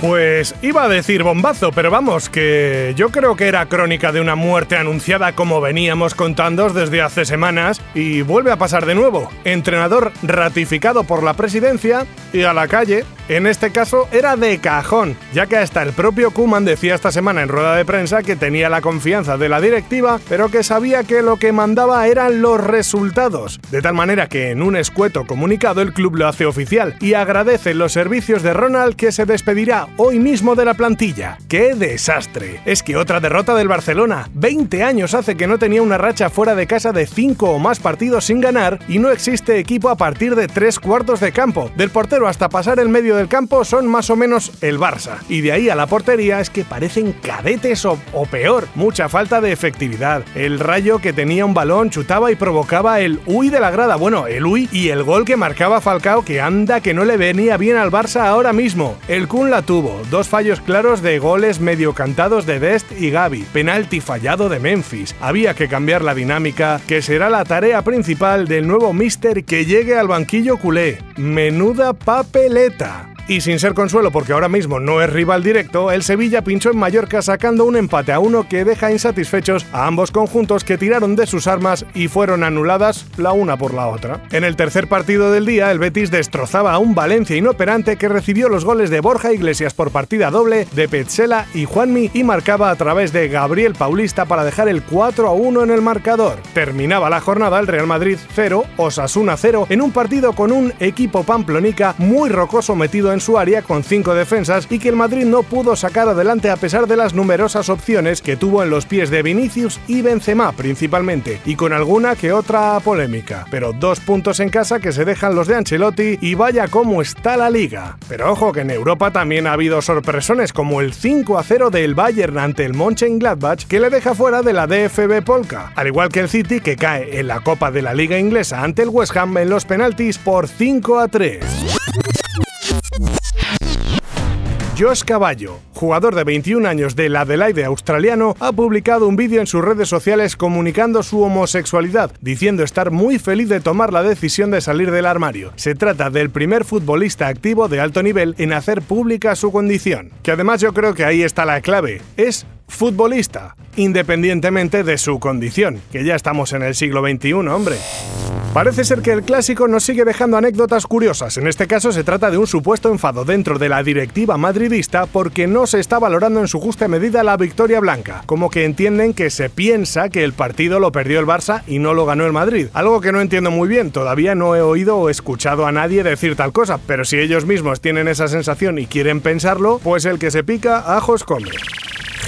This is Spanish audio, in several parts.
Pues iba a decir bombazo, pero vamos, que yo creo que era crónica de una muerte anunciada como veníamos contando desde hace semanas y vuelve a pasar de nuevo. Entrenador ratificado por la presidencia y a la calle, en este caso era de cajón, ya que hasta el propio Kuman decía esta semana en rueda de prensa que tenía la confianza de la directiva, pero que sabía que lo que mandaba eran los resultados. De tal manera que en un escueto comunicado el club lo hace oficial y agradece los servicios de Ronald que se despedirá hoy mismo de la plantilla. ¡Qué desastre! Es que otra derrota del Barcelona. 20 años hace que no tenía una racha fuera de casa de 5 o más partidos sin ganar y no existe equipo a partir de 3 cuartos de campo. Del portero hasta pasar el medio del campo son más o menos el Barça. Y de ahí a la portería es que parecen cadetes o, peor, mucha falta de efectividad. El rayo que tenía un balón chutaba y provocaba el uy de la grada. Bueno, el uy y el gol que marcaba Falcao que anda que no le venía bien al Barça ahora mismo. El Kun la tuvo, dos fallos claros de goles medio cantados de Dest y Gaby, penalti fallado de Memphis. Había que cambiar la dinámica, que será la tarea principal del nuevo mister que llegue al banquillo culé. Menuda papeleta. Y sin ser consuelo porque ahora mismo no es rival directo, el Sevilla pinchó en Mallorca sacando un empate a uno que deja insatisfechos a ambos conjuntos que tiraron de sus armas y fueron anuladas la una por la otra. En el tercer partido del día, el Betis destrozaba a un Valencia inoperante que recibió los goles de Borja Iglesias por partida doble, de Petzela y Juanmi y marcaba a través de Gabriel Paulista para dejar el 4 a 1 en el marcador. Terminaba la jornada el Real Madrid 0, Osasuna 0 en un partido con un equipo pamplonica muy rocoso metido en su área con cinco defensas y que el Madrid no pudo sacar adelante a pesar de las numerosas opciones que tuvo en los pies de Vinicius y Benzema principalmente, y con alguna que otra polémica. Pero dos puntos en casa que se dejan los de Ancelotti y vaya cómo está la liga. Pero ojo que en Europa también ha habido sorpresones como el 5 a 0 del Bayern ante el Mönchengladbach que le deja fuera de la DFB Polka, al igual que el City que cae en la Copa de la Liga Inglesa ante el West Ham en los penaltis por 5 a 3. Josh Caballo, jugador de 21 años del Adelaide australiano, ha publicado un vídeo en sus redes sociales comunicando su homosexualidad, diciendo estar muy feliz de tomar la decisión de salir del armario. Se trata del primer futbolista activo de alto nivel en hacer pública su condición. Que además yo creo que ahí está la clave. Es futbolista, independientemente de su condición, que ya estamos en el siglo XXI, hombre. Parece ser que el clásico nos sigue dejando anécdotas curiosas. En este caso se trata de un supuesto enfado dentro de la directiva madridista porque no se está valorando en su justa medida la victoria blanca. Como que entienden que se piensa que el partido lo perdió el Barça y no lo ganó el Madrid. Algo que no entiendo muy bien. Todavía no he oído o escuchado a nadie decir tal cosa. Pero si ellos mismos tienen esa sensación y quieren pensarlo, pues el que se pica, ajos come.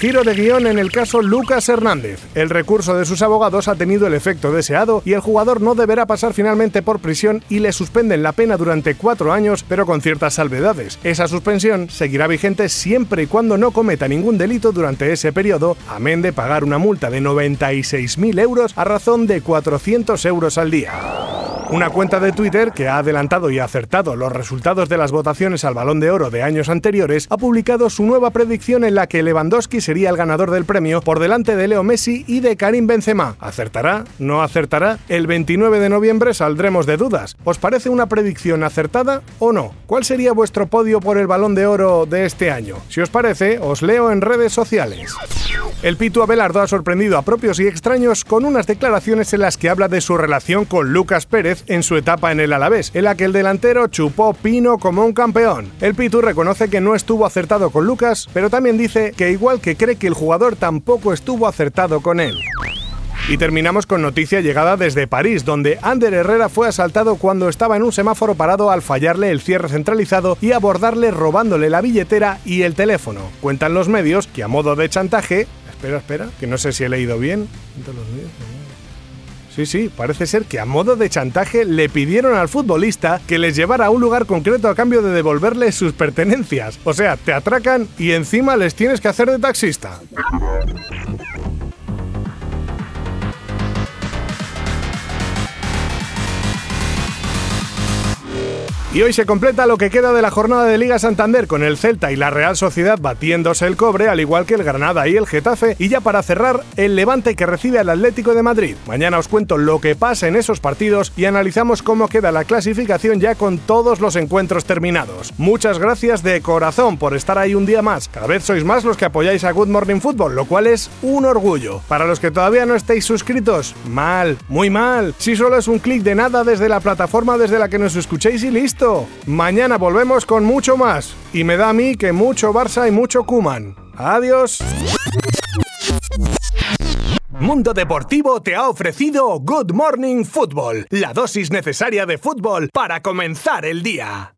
Giro de guion en el caso Lucas Hernández. El recurso de sus abogados ha tenido el efecto deseado y el jugador no deberá pasar finalmente por prisión y le suspenden la pena durante cuatro años, pero con ciertas salvedades. Esa suspensión seguirá vigente siempre y cuando no cometa ningún delito durante ese periodo, amén de pagar una multa de 96.000 euros a razón de 400 euros al día. Una cuenta de Twitter que ha adelantado y acertado los resultados de las votaciones al Balón de Oro de años anteriores ha publicado su nueva predicción en la que Lewandowski sería el ganador del premio por delante de Leo Messi y de Karim Benzema. ¿Acertará? ¿No acertará? El 29 de noviembre saldremos de dudas. ¿Os parece una predicción acertada o no? ¿Cuál sería vuestro podio por el Balón de Oro de este año? Si os parece, os leo en redes sociales. El Pitu Abelardo ha sorprendido a propios y extraños con unas declaraciones en las que habla de su relación con Lucas Pérez en su etapa en el Alavés, en la que el delantero chupó pino como un campeón. El Pitu reconoce que no estuvo acertado con Lucas, pero también dice que igual que cree que el jugador tampoco estuvo acertado con él. Y terminamos con noticia llegada desde París, donde Ander Herrera fue asaltado cuando estaba en un semáforo parado al fallarle el cierre centralizado y abordarle robándole la billetera y el teléfono. Cuentan los medios que a modo de chantaje, Espera, espera, que no sé si he leído bien. Sí, sí, parece ser que a modo de chantaje le pidieron al futbolista que les llevara a un lugar concreto a cambio de devolverle sus pertenencias. O sea, te atracan y encima les tienes que hacer de taxista. Y hoy se completa lo que queda de la jornada de Liga Santander con el Celta y la Real Sociedad batiéndose el cobre, al igual que el Granada y el Getafe. Y ya para cerrar, el Levante que recibe al Atlético de Madrid. Mañana os cuento lo que pasa en esos partidos y analizamos cómo queda la clasificación ya con todos los encuentros terminados. Muchas gracias de corazón por estar ahí un día más. Cada vez sois más los que apoyáis a Good Morning Football, lo cual es un orgullo. Para los que todavía no estéis suscritos, mal, muy mal. Si solo es un clic de nada desde la plataforma desde la que nos escuchéis y listo. Mañana volvemos con mucho más. Y me da a mí que mucho Barça y mucho Kuman. Adiós. Mundo Deportivo te ha ofrecido Good Morning Football, la dosis necesaria de fútbol para comenzar el día.